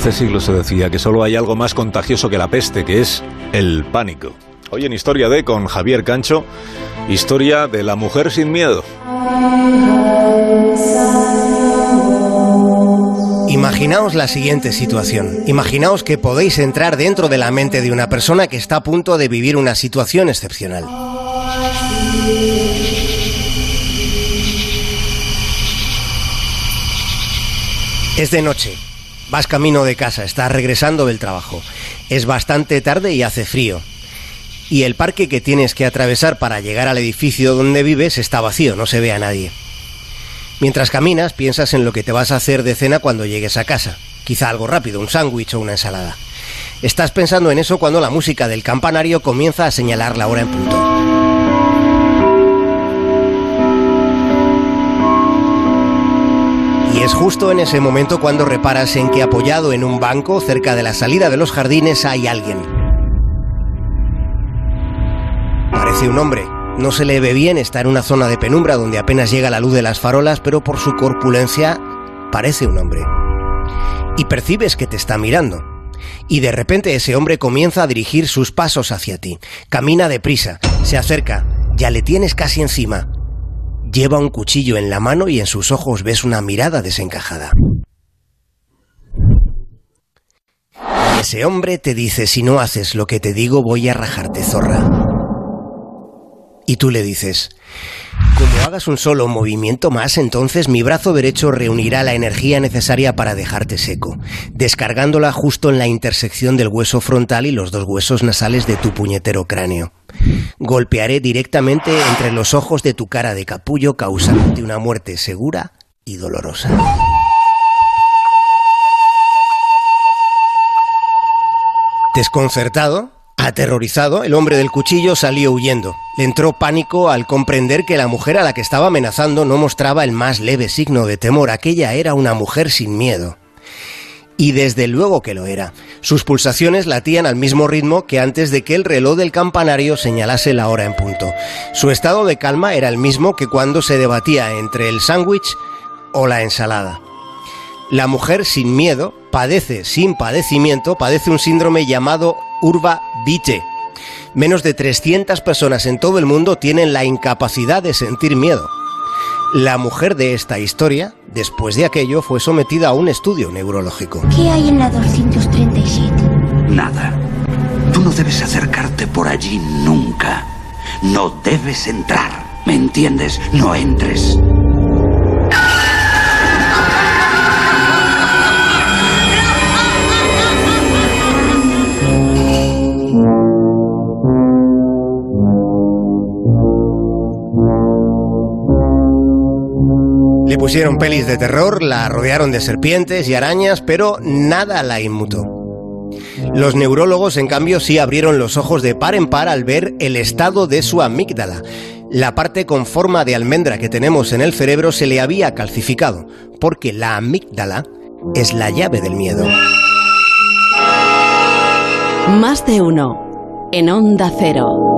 Hace siglos se decía que solo hay algo más contagioso que la peste, que es el pánico. Hoy en Historia de con Javier Cancho, historia de la mujer sin miedo. Imaginaos la siguiente situación. Imaginaos que podéis entrar dentro de la mente de una persona que está a punto de vivir una situación excepcional. Es de noche. Vas camino de casa, estás regresando del trabajo. Es bastante tarde y hace frío. Y el parque que tienes que atravesar para llegar al edificio donde vives está vacío, no se ve a nadie. Mientras caminas, piensas en lo que te vas a hacer de cena cuando llegues a casa. Quizá algo rápido, un sándwich o una ensalada. Estás pensando en eso cuando la música del campanario comienza a señalar la hora en punto. Y es justo en ese momento cuando reparas en que apoyado en un banco cerca de la salida de los jardines hay alguien. Parece un hombre. No se le ve bien, está en una zona de penumbra donde apenas llega la luz de las farolas, pero por su corpulencia parece un hombre. Y percibes que te está mirando. Y de repente ese hombre comienza a dirigir sus pasos hacia ti. Camina deprisa, se acerca, ya le tienes casi encima. Lleva un cuchillo en la mano y en sus ojos ves una mirada desencajada. Ese hombre te dice, si no haces lo que te digo, voy a rajarte zorra. Y tú le dices, como hagas un solo movimiento más, entonces mi brazo derecho reunirá la energía necesaria para dejarte seco, descargándola justo en la intersección del hueso frontal y los dos huesos nasales de tu puñetero cráneo. Golpearé directamente entre los ojos de tu cara de capullo causándote una muerte segura y dolorosa. Desconcertado, aterrorizado, el hombre del cuchillo salió huyendo. Le entró pánico al comprender que la mujer a la que estaba amenazando no mostraba el más leve signo de temor. Aquella era una mujer sin miedo. Y desde luego que lo era. Sus pulsaciones latían al mismo ritmo que antes de que el reloj del campanario señalase la hora en punto. Su estado de calma era el mismo que cuando se debatía entre el sándwich o la ensalada. La mujer sin miedo padece sin padecimiento, padece un síndrome llamado Urba Vite. Menos de 300 personas en todo el mundo tienen la incapacidad de sentir miedo. La mujer de esta historia, después de aquello, fue sometida a un estudio neurológico. ¿Qué hay en la 237? Nada. Tú no debes acercarte por allí nunca. No debes entrar. ¿Me entiendes? No entres. Le pusieron pelis de terror, la rodearon de serpientes y arañas, pero nada la inmutó. Los neurólogos, en cambio, sí abrieron los ojos de par en par al ver el estado de su amígdala. La parte con forma de almendra que tenemos en el cerebro se le había calcificado, porque la amígdala es la llave del miedo. Más de uno. En onda cero.